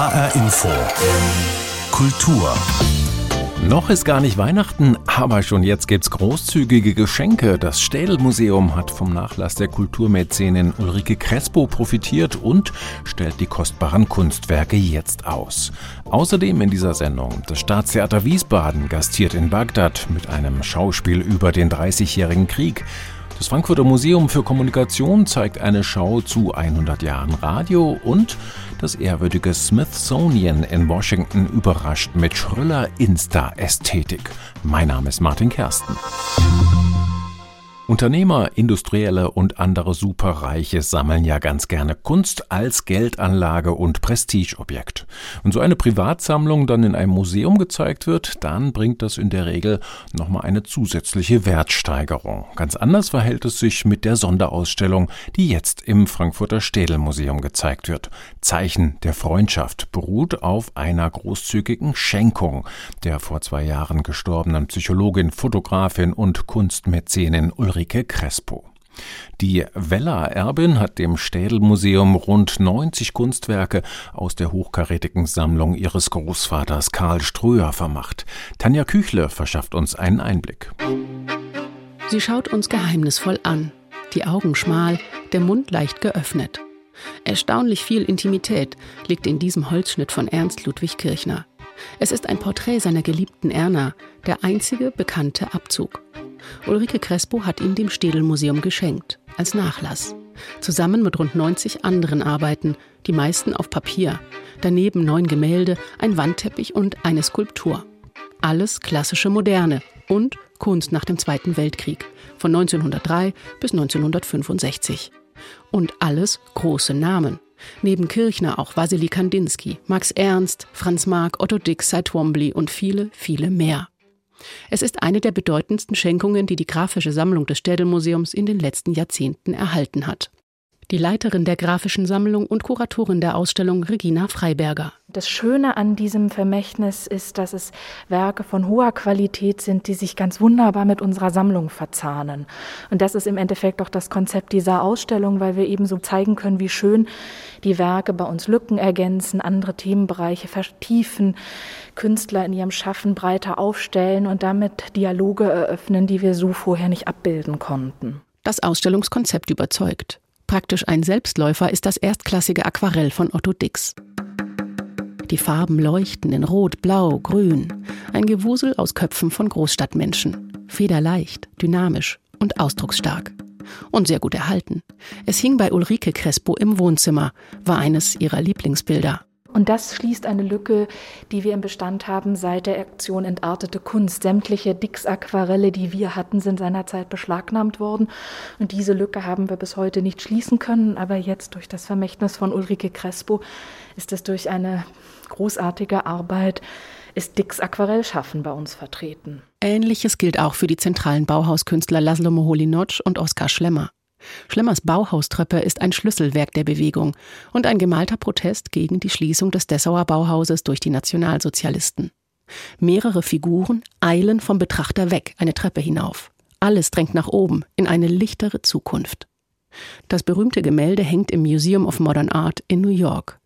HR Info. Kultur. Noch ist gar nicht Weihnachten, aber schon jetzt gibt's großzügige Geschenke. Das Städel-Museum hat vom Nachlass der Kulturmäzenin Ulrike Crespo profitiert und stellt die kostbaren Kunstwerke jetzt aus. Außerdem in dieser Sendung das Staatstheater Wiesbaden gastiert in Bagdad mit einem Schauspiel über den Dreißigjährigen Krieg. Das Frankfurter Museum für Kommunikation zeigt eine Schau zu 100 Jahren Radio und das ehrwürdige Smithsonian in Washington überrascht mit schriller Insta-Ästhetik. Mein Name ist Martin Kersten. Unternehmer, Industrielle und andere Superreiche sammeln ja ganz gerne Kunst als Geldanlage und Prestigeobjekt. Und so eine Privatsammlung dann in einem Museum gezeigt wird, dann bringt das in der Regel nochmal eine zusätzliche Wertsteigerung. Ganz anders verhält es sich mit der Sonderausstellung, die jetzt im Frankfurter Städelmuseum gezeigt wird. Zeichen der Freundschaft beruht auf einer großzügigen Schenkung der vor zwei Jahren gestorbenen Psychologin, Fotografin und Kunstmäzenin Ulrike Ulrike Crespo. Die Weller-Erbin hat dem Städelmuseum rund 90 Kunstwerke aus der hochkarätigen Sammlung ihres Großvaters Karl Ströer vermacht. Tanja Küchle verschafft uns einen Einblick. Sie schaut uns geheimnisvoll an, die Augen schmal, der Mund leicht geöffnet. Erstaunlich viel Intimität liegt in diesem Holzschnitt von Ernst Ludwig Kirchner. Es ist ein Porträt seiner geliebten Erna, der einzige bekannte Abzug. Ulrike Crespo hat ihn dem Städelmuseum geschenkt, als Nachlass. Zusammen mit rund 90 anderen Arbeiten, die meisten auf Papier. Daneben neun Gemälde, ein Wandteppich und eine Skulptur. Alles klassische Moderne und Kunst nach dem Zweiten Weltkrieg, von 1903 bis 1965. Und alles große Namen. Neben Kirchner auch Wassily Kandinsky, Max Ernst, Franz Marc, Otto Dix, Cy Twombly und viele, viele mehr. Es ist eine der bedeutendsten Schenkungen, die die grafische Sammlung des Städelmuseums in den letzten Jahrzehnten erhalten hat die Leiterin der grafischen Sammlung und Kuratorin der Ausstellung Regina Freiberger. Das Schöne an diesem Vermächtnis ist, dass es Werke von hoher Qualität sind, die sich ganz wunderbar mit unserer Sammlung verzahnen. Und das ist im Endeffekt auch das Konzept dieser Ausstellung, weil wir eben so zeigen können, wie schön die Werke bei uns Lücken ergänzen, andere Themenbereiche vertiefen, Künstler in ihrem Schaffen breiter aufstellen und damit Dialoge eröffnen, die wir so vorher nicht abbilden konnten. Das Ausstellungskonzept überzeugt. Praktisch ein Selbstläufer ist das erstklassige Aquarell von Otto Dix. Die Farben leuchten in Rot, Blau, Grün. Ein Gewusel aus Köpfen von Großstadtmenschen. Federleicht, dynamisch und ausdrucksstark. Und sehr gut erhalten. Es hing bei Ulrike Crespo im Wohnzimmer, war eines ihrer Lieblingsbilder. Und das schließt eine Lücke, die wir im Bestand haben seit der Aktion Entartete Kunst. Sämtliche Dix-Aquarelle, die wir hatten, sind seinerzeit beschlagnahmt worden. Und diese Lücke haben wir bis heute nicht schließen können. Aber jetzt durch das Vermächtnis von Ulrike Crespo ist es durch eine großartige Arbeit, ist Dix Aquarellschaffen bei uns vertreten. Ähnliches gilt auch für die zentralen Bauhauskünstler Laszlo Moholy-Nagy und Oskar Schlemmer. Schlemmers Bauhaustreppe ist ein Schlüsselwerk der Bewegung und ein gemalter Protest gegen die Schließung des Dessauer Bauhauses durch die Nationalsozialisten. Mehrere Figuren eilen vom Betrachter weg, eine Treppe hinauf. Alles drängt nach oben, in eine lichtere Zukunft. Das berühmte Gemälde hängt im Museum of Modern Art in New York.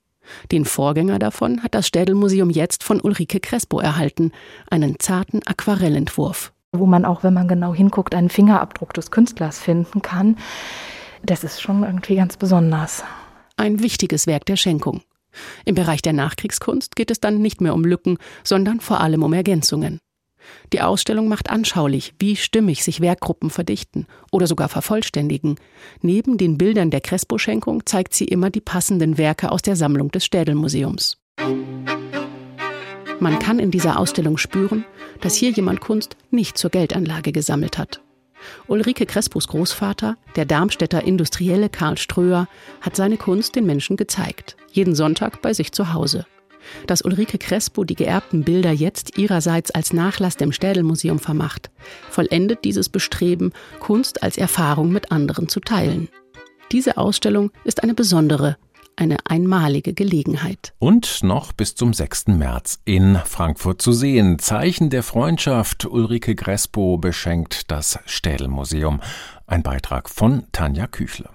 Den Vorgänger davon hat das Städelmuseum jetzt von Ulrike Crespo erhalten, einen zarten Aquarellentwurf wo man auch, wenn man genau hinguckt, einen Fingerabdruck des Künstlers finden kann. Das ist schon irgendwie ganz besonders. Ein wichtiges Werk der Schenkung. Im Bereich der Nachkriegskunst geht es dann nicht mehr um Lücken, sondern vor allem um Ergänzungen. Die Ausstellung macht anschaulich, wie stimmig sich Werkgruppen verdichten oder sogar vervollständigen. Neben den Bildern der Crespo-Schenkung zeigt sie immer die passenden Werke aus der Sammlung des Städelmuseums. Man kann in dieser Ausstellung spüren, dass hier jemand Kunst nicht zur Geldanlage gesammelt hat. Ulrike Crespos Großvater, der Darmstädter Industrielle Karl Ströer, hat seine Kunst den Menschen gezeigt, jeden Sonntag bei sich zu Hause. Dass Ulrike Crespo die geerbten Bilder jetzt ihrerseits als Nachlass dem Städelmuseum vermacht, vollendet dieses Bestreben, Kunst als Erfahrung mit anderen zu teilen. Diese Ausstellung ist eine besondere eine einmalige Gelegenheit. Und noch bis zum 6. März in Frankfurt zu sehen. Zeichen der Freundschaft. Ulrike Grespo beschenkt das Städelmuseum. Ein Beitrag von Tanja Küchle.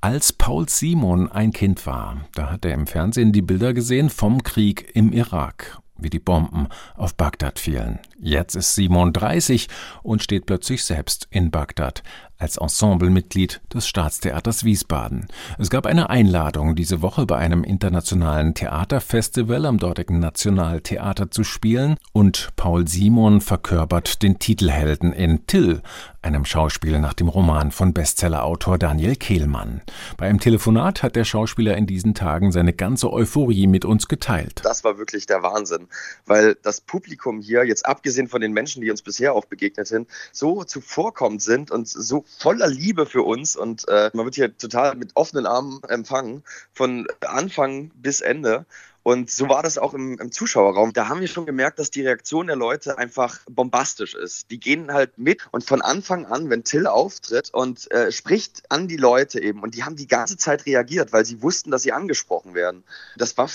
Als Paul Simon ein Kind war, da hat er im Fernsehen die Bilder gesehen vom Krieg im Irak wie die Bomben auf Bagdad fielen. Jetzt ist Simon 30 und steht plötzlich selbst in Bagdad als Ensemblemitglied des Staatstheaters Wiesbaden. Es gab eine Einladung, diese Woche bei einem internationalen Theaterfestival am dortigen Nationaltheater zu spielen und Paul Simon verkörpert den Titelhelden in Till, einem Schauspiel nach dem Roman von Bestsellerautor Daniel Kehlmann. Bei einem Telefonat hat der Schauspieler in diesen Tagen seine ganze Euphorie mit uns geteilt. Das war wirklich der Wahnsinn, weil das Publikum hier, jetzt abgesehen von den Menschen, die uns bisher auch begegnet sind, so zuvorkommend sind und so voller Liebe für uns und äh, man wird hier total mit offenen Armen empfangen, von Anfang bis Ende. Und so war das auch im, im, Zuschauerraum. Da haben wir schon gemerkt, dass die Reaktion der Leute einfach bombastisch ist. Die gehen halt mit und von Anfang an, wenn Till auftritt und äh, spricht an die Leute eben und die haben die ganze Zeit reagiert, weil sie wussten, dass sie angesprochen werden. Das war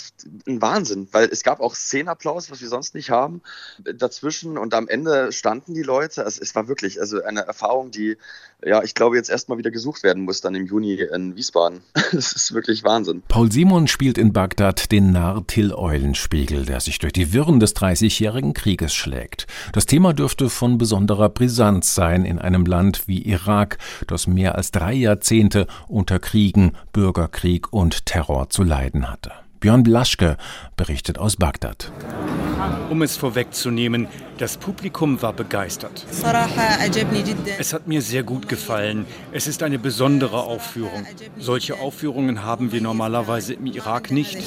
ein Wahnsinn, weil es gab auch Szenenapplaus, was wir sonst nicht haben, dazwischen und am Ende standen die Leute. Also es war wirklich also eine Erfahrung, die ja, ich glaube, jetzt erstmal wieder gesucht werden muss dann im Juni in Wiesbaden. das ist wirklich Wahnsinn. Paul Simon spielt in Bagdad den Narr Till Eulenspiegel, der sich durch die Wirren des Dreißigjährigen Krieges schlägt. Das Thema dürfte von besonderer Brisanz sein in einem Land wie Irak, das mehr als drei Jahrzehnte unter Kriegen, Bürgerkrieg und Terror zu leiden hatte. Björn Blaschke berichtet aus Bagdad. Um es vorwegzunehmen, das Publikum war begeistert. Es hat mir sehr gut gefallen. Es ist eine besondere Aufführung. Solche Aufführungen haben wir normalerweise im Irak nicht.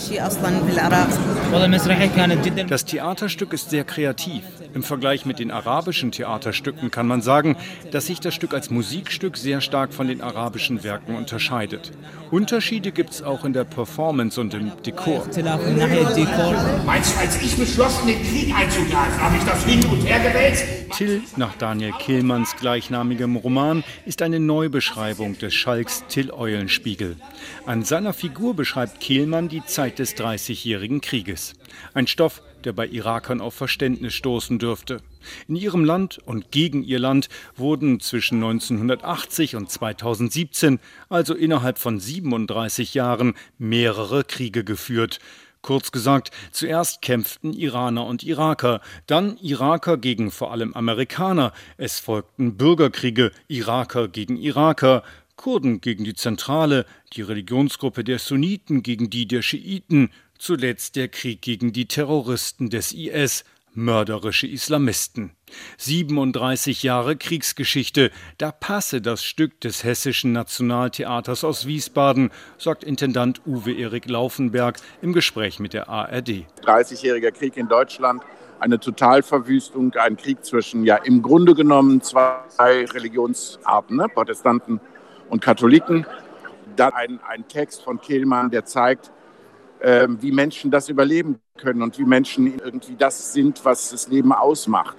Das Theaterstück ist sehr kreativ. Im Vergleich mit den arabischen Theaterstücken kann man sagen, dass sich das Stück als Musikstück sehr stark von den arabischen Werken unterscheidet. Unterschiede gibt es auch in der Performance und im Dekor. Meinst du, als ich beschlossen, den Krieg einzugreifen, habe ich das hin und her gewälzt? Till, nach Daniel Kehlmanns gleichnamigem Roman, ist eine Neubeschreibung des Schalks Till Eulenspiegel. An seiner Figur beschreibt Kehlmann die Zeit des Dreißigjährigen Krieges. Ein Stoff, der bei Irakern auf Verständnis stoßen dürfte. In ihrem Land und gegen ihr Land wurden zwischen 1980 und 2017, also innerhalb von 37 Jahren, mehrere Kriege geführt. Kurz gesagt, zuerst kämpften Iraner und Iraker, dann Iraker gegen vor allem Amerikaner, es folgten Bürgerkriege, Iraker gegen Iraker, Kurden gegen die Zentrale, die Religionsgruppe der Sunniten gegen die der Schiiten, zuletzt der Krieg gegen die Terroristen des IS, mörderische Islamisten. 37 Jahre Kriegsgeschichte, da passe das Stück des Hessischen Nationaltheaters aus Wiesbaden, sagt Intendant Uwe Erik Laufenberg im Gespräch mit der ARD. 30-jähriger Krieg in Deutschland, eine Totalverwüstung, ein Krieg zwischen ja im Grunde genommen zwei Religionsarten, ne? Protestanten und Katholiken. Dann ein, ein Text von Kehlmann, der zeigt, äh, wie Menschen das überleben können und wie Menschen irgendwie das sind, was das Leben ausmacht.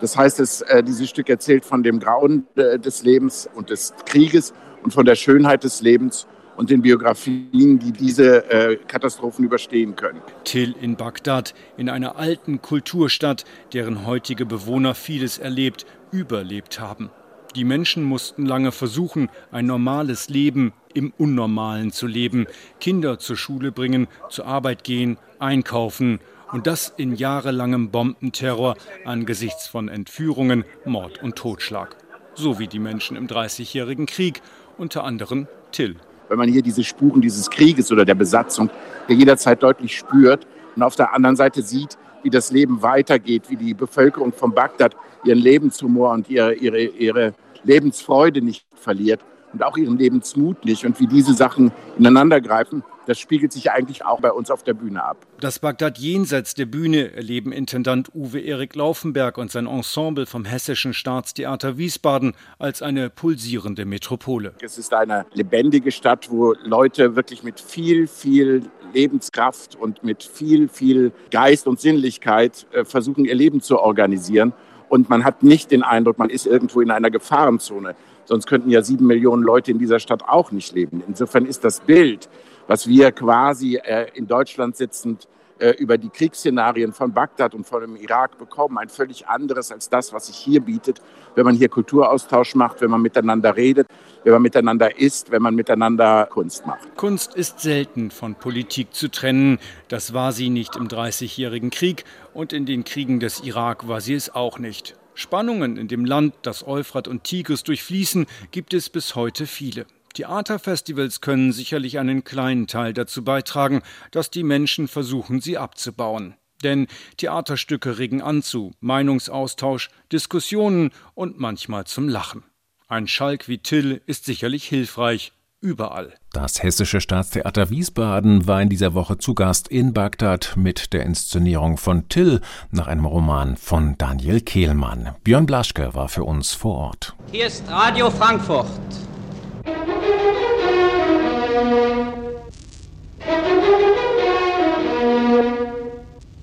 Das heißt, es, äh, dieses Stück erzählt von dem Grauen äh, des Lebens und des Krieges und von der Schönheit des Lebens und den Biografien, die diese äh, Katastrophen überstehen können. Till in Bagdad, in einer alten Kulturstadt, deren heutige Bewohner vieles erlebt, überlebt haben. Die Menschen mussten lange versuchen, ein normales Leben im Unnormalen zu leben, Kinder zur Schule bringen, zur Arbeit gehen, einkaufen und das in jahrelangem Bombenterror angesichts von Entführungen, Mord und Totschlag. So wie die Menschen im Dreißigjährigen Krieg, unter anderem Till. Wenn man hier diese Spuren dieses Krieges oder der Besatzung der jederzeit deutlich spürt und auf der anderen Seite sieht, wie das Leben weitergeht, wie die Bevölkerung von Bagdad ihren Lebenshumor und ihre, ihre, ihre Lebensfreude nicht verliert und auch ihren Lebensmut nicht und wie diese Sachen ineinandergreifen, das spiegelt sich eigentlich auch bei uns auf der Bühne ab. Das Bagdad jenseits der Bühne erleben Intendant Uwe Erik Laufenberg und sein Ensemble vom Hessischen Staatstheater Wiesbaden als eine pulsierende Metropole. Es ist eine lebendige Stadt, wo Leute wirklich mit viel, viel Lebenskraft und mit viel, viel Geist und Sinnlichkeit äh, versuchen, ihr Leben zu organisieren. Und man hat nicht den Eindruck, man ist irgendwo in einer Gefahrenzone. Sonst könnten ja sieben Millionen Leute in dieser Stadt auch nicht leben. Insofern ist das Bild, was wir quasi äh, in Deutschland sitzend äh, über die Kriegsszenarien von Bagdad und von dem Irak bekommen. Ein völlig anderes als das, was sich hier bietet, wenn man hier Kulturaustausch macht, wenn man miteinander redet, wenn man miteinander isst, wenn man miteinander Kunst macht. Kunst ist selten von Politik zu trennen. Das war sie nicht im Dreißigjährigen Krieg und in den Kriegen des Irak war sie es auch nicht. Spannungen in dem Land, das Euphrat und Tigris durchfließen, gibt es bis heute viele. Theaterfestivals können sicherlich einen kleinen Teil dazu beitragen, dass die Menschen versuchen, sie abzubauen. Denn Theaterstücke regen an zu Meinungsaustausch, Diskussionen und manchmal zum Lachen. Ein Schalk wie Till ist sicherlich hilfreich, überall. Das Hessische Staatstheater Wiesbaden war in dieser Woche zu Gast in Bagdad mit der Inszenierung von Till nach einem Roman von Daniel Kehlmann. Björn Blaschke war für uns vor Ort. Hier ist Radio Frankfurt.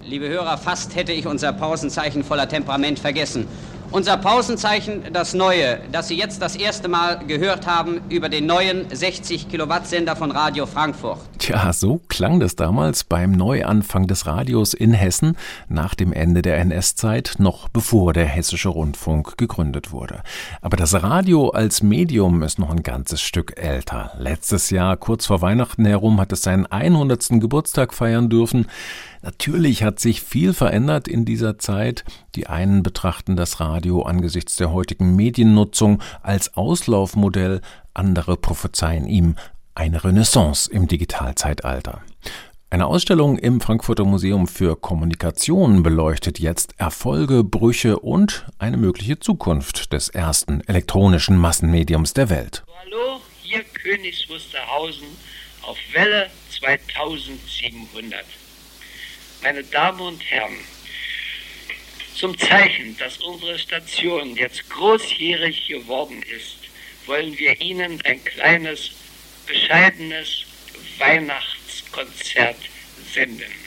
Liebe Hörer, fast hätte ich unser Pausenzeichen voller Temperament vergessen. Unser Pausenzeichen, das neue, das Sie jetzt das erste Mal gehört haben über den neuen 60 Kilowatt Sender von Radio Frankfurt. Tja, so klang das damals beim Neuanfang des Radios in Hessen nach dem Ende der NS-Zeit, noch bevor der Hessische Rundfunk gegründet wurde. Aber das Radio als Medium ist noch ein ganzes Stück älter. Letztes Jahr, kurz vor Weihnachten herum, hat es seinen 100. Geburtstag feiern dürfen. Natürlich hat sich viel verändert in dieser Zeit. Die einen betrachten das Radio angesichts der heutigen Mediennutzung als Auslaufmodell, andere prophezeien ihm eine Renaissance im Digitalzeitalter. Eine Ausstellung im Frankfurter Museum für Kommunikation beleuchtet jetzt Erfolge, Brüche und eine mögliche Zukunft des ersten elektronischen Massenmediums der Welt. Hallo, hier Königs Wusterhausen auf Welle 2700 meine Damen und Herren, zum Zeichen, dass unsere Station jetzt großjährig geworden ist, wollen wir Ihnen ein kleines, bescheidenes Weihnachtskonzert senden.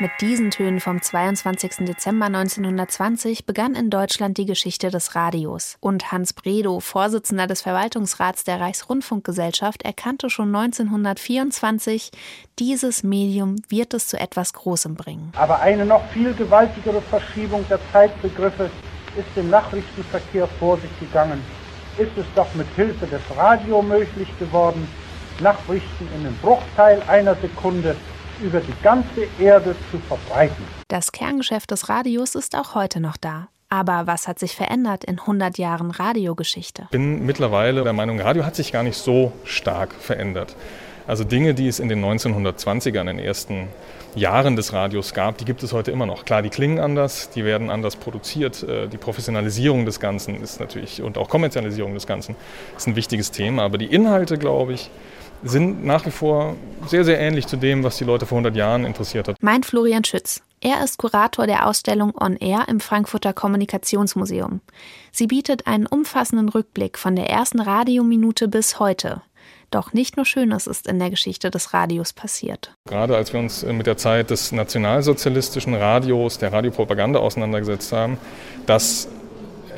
Mit diesen Tönen vom 22. Dezember 1920 begann in Deutschland die Geschichte des Radios. Und Hans Bredow, Vorsitzender des Verwaltungsrats der Reichsrundfunkgesellschaft, erkannte schon 1924, dieses Medium wird es zu etwas Großem bringen. Aber eine noch viel gewaltigere Verschiebung der Zeitbegriffe ist im Nachrichtenverkehr vor sich gegangen. Ist es doch mit Hilfe des Radio möglich geworden, Nachrichten in einem Bruchteil einer Sekunde über die ganze Erde zu verbreiten. Das Kerngeschäft des Radios ist auch heute noch da. Aber was hat sich verändert in 100 Jahren Radiogeschichte? Ich bin mittlerweile der Meinung, Radio hat sich gar nicht so stark verändert. Also Dinge, die es in den 1920ern, in den ersten Jahren des Radios gab, die gibt es heute immer noch. Klar, die klingen anders, die werden anders produziert. Äh, die Professionalisierung des Ganzen ist natürlich und auch Kommerzialisierung des Ganzen ist ein wichtiges Thema. Aber die Inhalte, glaube ich, sind nach wie vor sehr, sehr ähnlich zu dem, was die Leute vor 100 Jahren interessiert hat. Meint Florian Schütz. Er ist Kurator der Ausstellung On Air im Frankfurter Kommunikationsmuseum. Sie bietet einen umfassenden Rückblick von der ersten Radiominute bis heute. Doch nicht nur Schönes ist in der Geschichte des Radios passiert. Gerade als wir uns mit der Zeit des nationalsozialistischen Radios, der Radiopropaganda auseinandergesetzt haben, das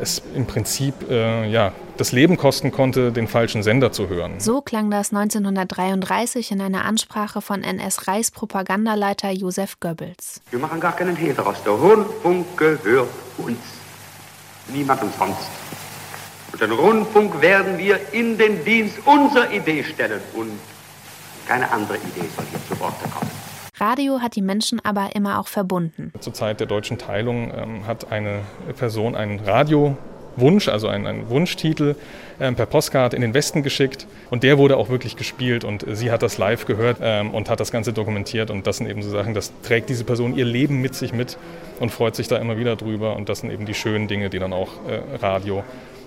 es im Prinzip äh, ja, das Leben kosten konnte, den falschen Sender zu hören. So klang das 1933 in einer Ansprache von NS-Reichspropagandaleiter Josef Goebbels. Wir machen gar keinen Hehl daraus. Der Rundfunk gehört uns. Niemand umsonst. Und den Rundfunk werden wir in den Dienst unserer Idee stellen. Und keine andere Idee soll hier zu Wort kommen. Radio hat die Menschen aber immer auch verbunden. Zur Zeit der deutschen Teilung ähm, hat eine Person einen Radiowunsch, also einen, einen Wunschtitel, ähm, per Postkarte in den Westen geschickt und der wurde auch wirklich gespielt und sie hat das live gehört ähm, und hat das Ganze dokumentiert und das sind eben so Sachen, das trägt diese Person ihr Leben mit sich mit und freut sich da immer wieder drüber und das sind eben die schönen Dinge, die dann auch äh, Radio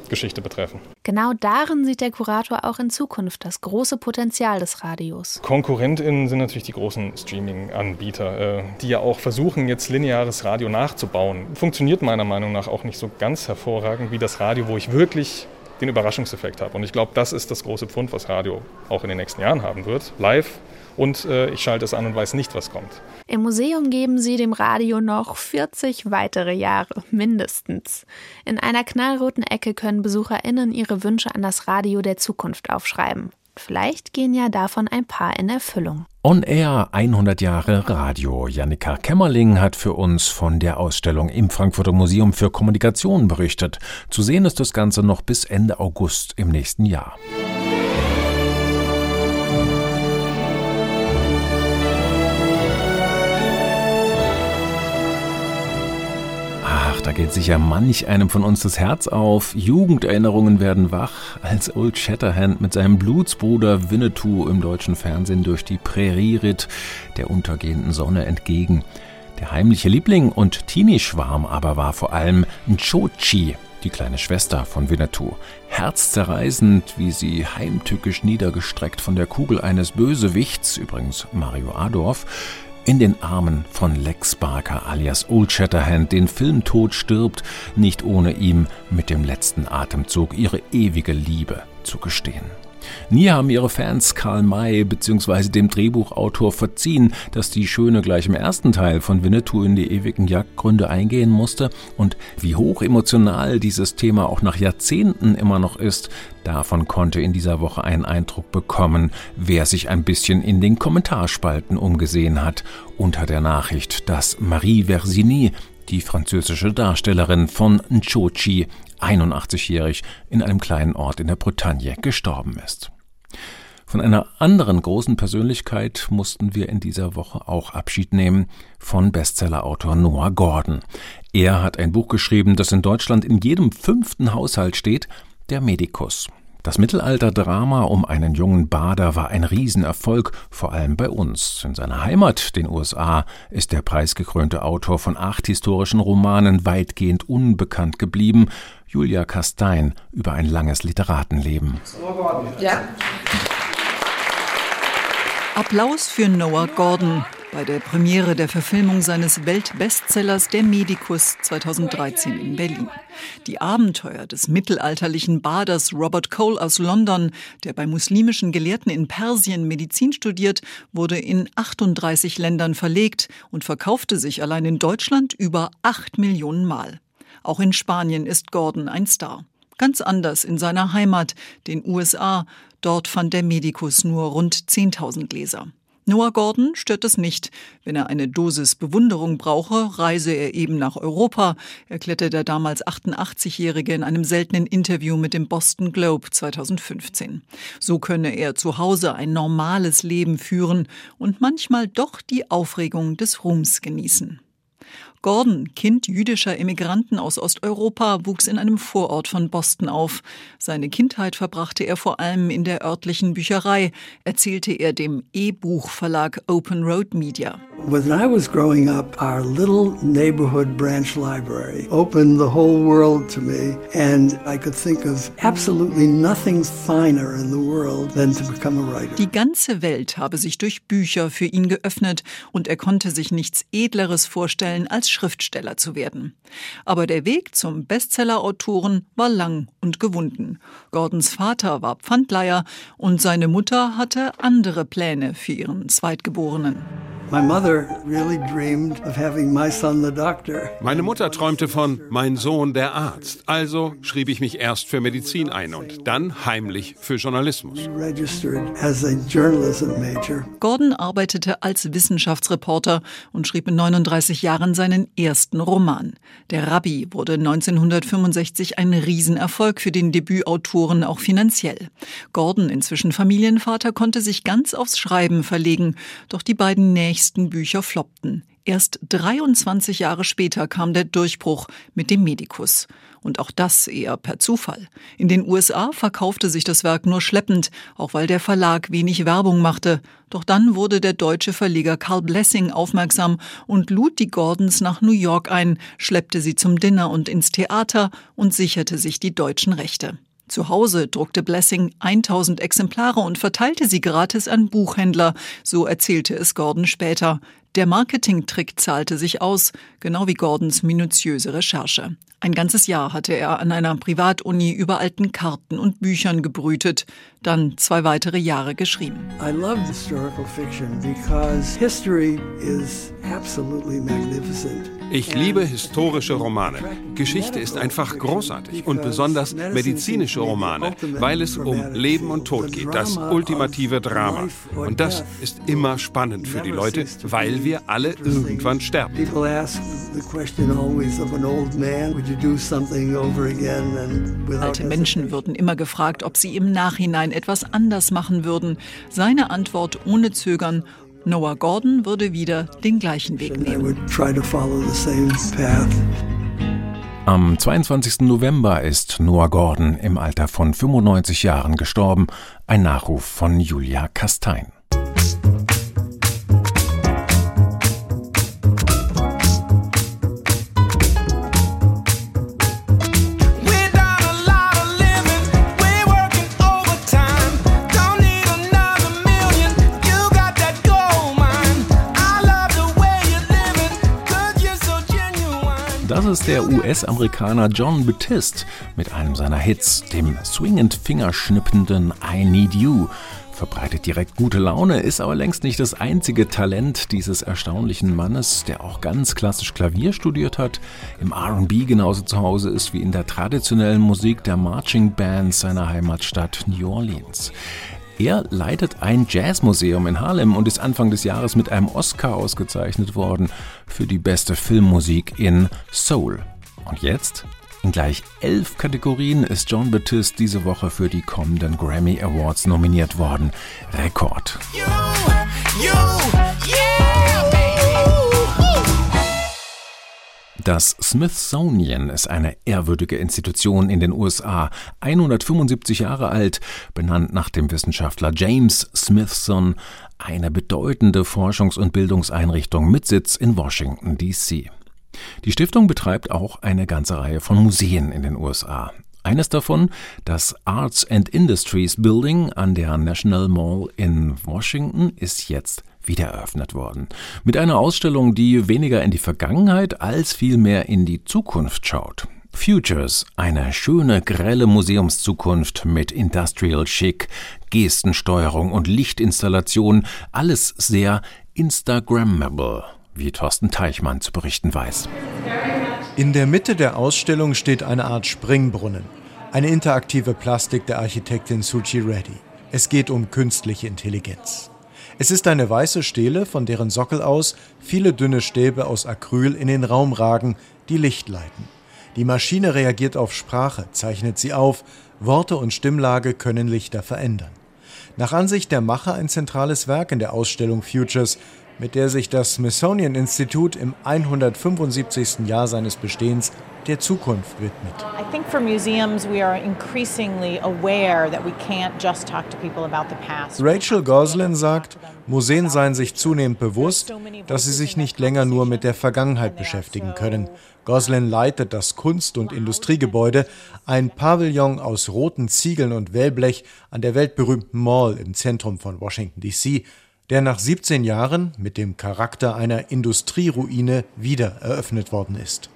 Geschichte betreffen. Genau darin sieht der Kurator auch in Zukunft das große Potenzial des Radios. KonkurrentInnen sind natürlich die großen Streaming-Anbieter, äh, die ja auch versuchen, jetzt lineares Radio nachzubauen. Funktioniert meiner Meinung nach auch nicht so ganz hervorragend wie das Radio, wo ich wirklich den Überraschungseffekt habe. Und ich glaube, das ist das große Pfund, was Radio auch in den nächsten Jahren haben wird. Live und äh, ich schalte es an und weiß nicht, was kommt. Im Museum geben sie dem Radio noch 40 weitere Jahre, mindestens. In einer knallroten Ecke können BesucherInnen ihre Wünsche an das Radio der Zukunft aufschreiben. Vielleicht gehen ja davon ein paar in Erfüllung. On Air 100 Jahre Radio. Jannika Kämmerling hat für uns von der Ausstellung im Frankfurter Museum für Kommunikation berichtet. Zu sehen ist das Ganze noch bis Ende August im nächsten Jahr. Da geht sicher manch einem von uns das Herz auf. Jugenderinnerungen werden wach, als Old Shatterhand mit seinem Blutsbruder Winnetou im deutschen Fernsehen durch die Prärie ritt, der untergehenden Sonne entgegen. Der heimliche Liebling und Teenie-Schwarm aber war vor allem Nchochi, die kleine Schwester von Winnetou. Herzzerreißend, wie sie heimtückisch niedergestreckt von der Kugel eines Bösewichts, übrigens Mario Adorf, in den Armen von Lex Barker alias Old Shatterhand den Filmtod stirbt, nicht ohne ihm mit dem letzten Atemzug ihre ewige Liebe zu gestehen. Nie haben ihre Fans Karl May bzw. dem Drehbuchautor verziehen, dass die Schöne gleich im ersten Teil von Winnetou in die ewigen Jagdgründe eingehen musste und wie hoch emotional dieses Thema auch nach Jahrzehnten immer noch ist, davon konnte in dieser Woche einen Eindruck bekommen, wer sich ein bisschen in den Kommentarspalten umgesehen hat unter der Nachricht, dass Marie Versini die französische Darstellerin von Nchochi, 81-jährig, in einem kleinen Ort in der Bretagne gestorben ist. Von einer anderen großen Persönlichkeit mussten wir in dieser Woche auch Abschied nehmen, von Bestsellerautor Noah Gordon. Er hat ein Buch geschrieben, das in Deutschland in jedem fünften Haushalt steht, der Medikus. Das Mittelalterdrama um einen jungen Bader war ein Riesenerfolg, vor allem bei uns. In seiner Heimat, den USA, ist der preisgekrönte Autor von acht historischen Romanen weitgehend unbekannt geblieben. Julia Kastein über ein langes Literatenleben. Ja. Applaus für Noah Gordon bei der Premiere der Verfilmung seines Weltbestsellers Der Medikus 2013 in Berlin. Die Abenteuer des mittelalterlichen Baders Robert Cole aus London, der bei muslimischen Gelehrten in Persien Medizin studiert, wurde in 38 Ländern verlegt und verkaufte sich allein in Deutschland über 8 Millionen Mal. Auch in Spanien ist Gordon ein Star. Ganz anders in seiner Heimat, den USA. Dort fand der Medikus nur rund 10.000 Leser. Noah Gordon stört es nicht. Wenn er eine Dosis Bewunderung brauche, reise er eben nach Europa, erklärte der damals 88-Jährige in einem seltenen Interview mit dem Boston Globe 2015. So könne er zu Hause ein normales Leben führen und manchmal doch die Aufregung des Ruhms genießen. Gordon, Kind jüdischer Immigranten aus Osteuropa, wuchs in einem Vorort von Boston auf. Seine Kindheit verbrachte er vor allem in der örtlichen Bücherei, erzählte er dem E-Buchverlag Open Road Media. When I was growing up, our little neighborhood branch library opened the whole world to me, and I could think of absolutely nothing finer in the world than to become a writer. Die ganze Welt habe sich durch Bücher für ihn geöffnet und er konnte sich nichts edleres vorstellen als Schriftsteller zu werden. Aber der Weg zum Bestsellerautoren war lang und gewunden. Gordons Vater war Pfandleiher und seine Mutter hatte andere Pläne für ihren Zweitgeborenen. Meine Mutter träumte von mein Sohn der Arzt. Also schrieb ich mich erst für Medizin ein und dann heimlich für Journalismus. Gordon arbeitete als Wissenschaftsreporter und schrieb in 39 Jahren seinen ersten Roman. Der Rabbi wurde 1965 ein Riesenerfolg für den Debütautoren auch finanziell. Gordon, inzwischen Familienvater, konnte sich ganz aufs Schreiben verlegen, doch die beiden nächsten nächsten Bücher floppten. Erst 23 Jahre später kam der Durchbruch mit dem Medikus. Und auch das eher per Zufall. In den USA verkaufte sich das Werk nur schleppend, auch weil der Verlag wenig Werbung machte. Doch dann wurde der deutsche Verleger Carl Blessing aufmerksam und lud die Gordons nach New York ein, schleppte sie zum Dinner und ins Theater und sicherte sich die deutschen Rechte. Zu Hause druckte Blessing 1000 Exemplare und verteilte sie gratis an Buchhändler, so erzählte es Gordon später. Der Marketingtrick zahlte sich aus, genau wie Gordons minutiöse Recherche. Ein ganzes Jahr hatte er an einer Privatuni über alten Karten und Büchern gebrütet, dann zwei weitere Jahre geschrieben. I love historical fiction because history is absolutely magnificent. Ich liebe historische Romane. Geschichte ist einfach großartig und besonders medizinische Romane, weil es um Leben und Tod geht, das ultimative Drama. Und das ist immer spannend für die Leute, weil wir alle irgendwann sterben. Alte Menschen würden immer gefragt, ob sie im Nachhinein etwas anders machen würden. Seine Antwort ohne Zögern, Noah Gordon würde wieder den gleichen Weg nehmen. Am 22. November ist Noah Gordon im Alter von 95 Jahren gestorben. Ein Nachruf von Julia Kastein. Der US-Amerikaner John Batiste mit einem seiner Hits, dem swingend fingerschnippenden I Need You. Verbreitet direkt gute Laune, ist aber längst nicht das einzige Talent dieses erstaunlichen Mannes, der auch ganz klassisch Klavier studiert hat, im RB genauso zu Hause ist wie in der traditionellen Musik der Marching Bands seiner Heimatstadt New Orleans. Er leitet ein Jazzmuseum in Harlem und ist Anfang des Jahres mit einem Oscar ausgezeichnet worden für die beste Filmmusik in Soul. Und jetzt? In gleich elf Kategorien ist John Batiste diese Woche für die kommenden Grammy Awards nominiert worden. Rekord. You, you, yeah, Das Smithsonian ist eine ehrwürdige Institution in den USA, 175 Jahre alt, benannt nach dem Wissenschaftler James Smithson, eine bedeutende Forschungs- und Bildungseinrichtung mit Sitz in Washington, D.C. Die Stiftung betreibt auch eine ganze Reihe von Museen in den USA. Eines davon, das Arts and Industries Building an der National Mall in Washington, ist jetzt wieder eröffnet worden. Mit einer Ausstellung, die weniger in die Vergangenheit als vielmehr in die Zukunft schaut. Futures, eine schöne, grelle Museumszukunft mit Industrial Chic, Gestensteuerung und Lichtinstallation, alles sehr Instagrammable, wie Thorsten Teichmann zu berichten weiß. In der Mitte der Ausstellung steht eine Art Springbrunnen, eine interaktive Plastik der Architektin Suchi Reddy. Es geht um künstliche Intelligenz. Es ist eine weiße Stele, von deren Sockel aus viele dünne Stäbe aus Acryl in den Raum ragen, die Licht leiten. Die Maschine reagiert auf Sprache, zeichnet sie auf, Worte und Stimmlage können Lichter verändern. Nach Ansicht der Macher ein zentrales Werk in der Ausstellung Futures, mit der sich das Smithsonian Institut im 175. Jahr seines Bestehens der Zukunft widmet. I think for museums we are increasingly aware that we can't just talk to people about the past. Rachel Goslin sagt, Museen seien sich zunehmend bewusst, dass sie sich nicht länger nur mit der Vergangenheit beschäftigen können. Goslin leitet das Kunst- und Industriegebäude, ein Pavillon aus roten Ziegeln und Wellblech an der weltberühmten Mall im Zentrum von Washington DC, der nach 17 Jahren mit dem Charakter einer Industrieruine wieder eröffnet worden ist.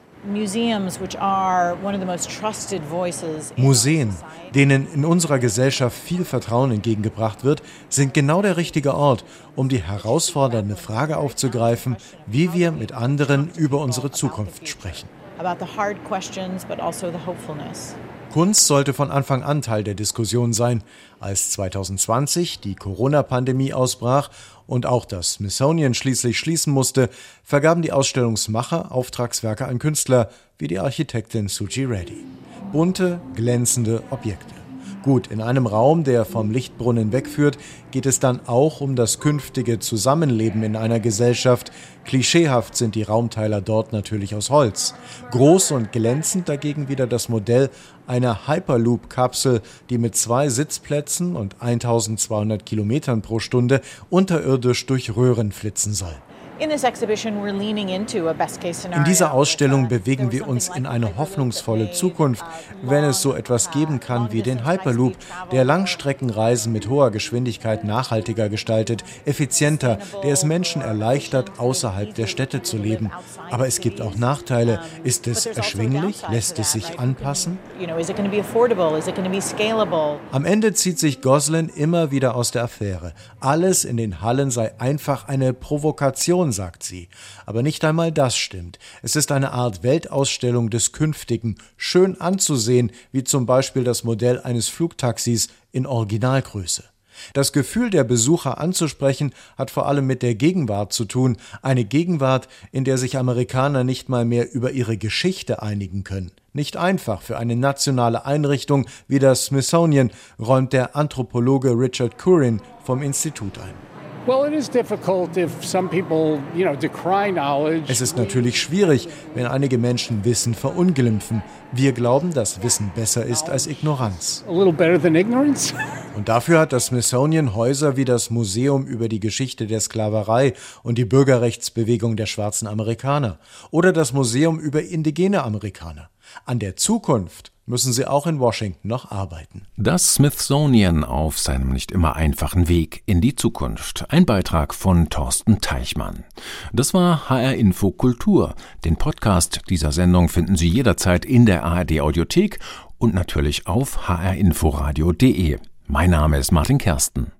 Museen, denen in unserer Gesellschaft viel Vertrauen entgegengebracht wird, sind genau der richtige Ort, um die herausfordernde Frage aufzugreifen, wie wir mit anderen über unsere Zukunft sprechen. Kunst sollte von Anfang an Teil der Diskussion sein. Als 2020 die Corona-Pandemie ausbrach und auch das Smithsonian schließlich schließen musste, vergaben die Ausstellungsmacher Auftragswerke an Künstler wie die Architektin Suji Reddy. Bunte, glänzende Objekte. Gut, in einem Raum, der vom Lichtbrunnen wegführt, geht es dann auch um das künftige Zusammenleben in einer Gesellschaft. Klischeehaft sind die Raumteiler dort natürlich aus Holz. Groß und glänzend dagegen wieder das Modell einer Hyperloop-Kapsel, die mit zwei Sitzplätzen und 1200 Kilometern pro Stunde unterirdisch durch Röhren flitzen soll. In dieser Ausstellung bewegen wir uns in eine hoffnungsvolle Zukunft, wenn es so etwas geben kann wie den Hyperloop, der Langstreckenreisen mit hoher Geschwindigkeit nachhaltiger gestaltet, effizienter, der es Menschen erleichtert, außerhalb der Städte zu leben. Aber es gibt auch Nachteile. Ist es erschwinglich? Lässt es sich anpassen? Am Ende zieht sich Goslin immer wieder aus der Affäre. Alles in den Hallen sei einfach eine Provokation Vision, sagt sie. Aber nicht einmal das stimmt. Es ist eine Art Weltausstellung des Künftigen, schön anzusehen, wie zum Beispiel das Modell eines Flugtaxis in Originalgröße. Das Gefühl der Besucher anzusprechen hat vor allem mit der Gegenwart zu tun, eine Gegenwart, in der sich Amerikaner nicht mal mehr über ihre Geschichte einigen können. Nicht einfach für eine nationale Einrichtung wie das Smithsonian, räumt der Anthropologe Richard Curran vom Institut ein. Es ist natürlich schwierig, wenn einige Menschen Wissen verunglimpfen. Wir glauben, dass Wissen besser ist als Ignoranz. Und dafür hat das Smithsonian Häuser wie das Museum über die Geschichte der Sklaverei und die Bürgerrechtsbewegung der schwarzen Amerikaner oder das Museum über indigene Amerikaner. An der Zukunft müssen sie auch in Washington noch arbeiten. Das Smithsonian auf seinem nicht immer einfachen Weg in die Zukunft. Ein Beitrag von Thorsten Teichmann. Das war HR Info Kultur. Den Podcast dieser Sendung finden Sie jederzeit in der ARD Audiothek und natürlich auf hrinforadio.de. Mein Name ist Martin Kersten.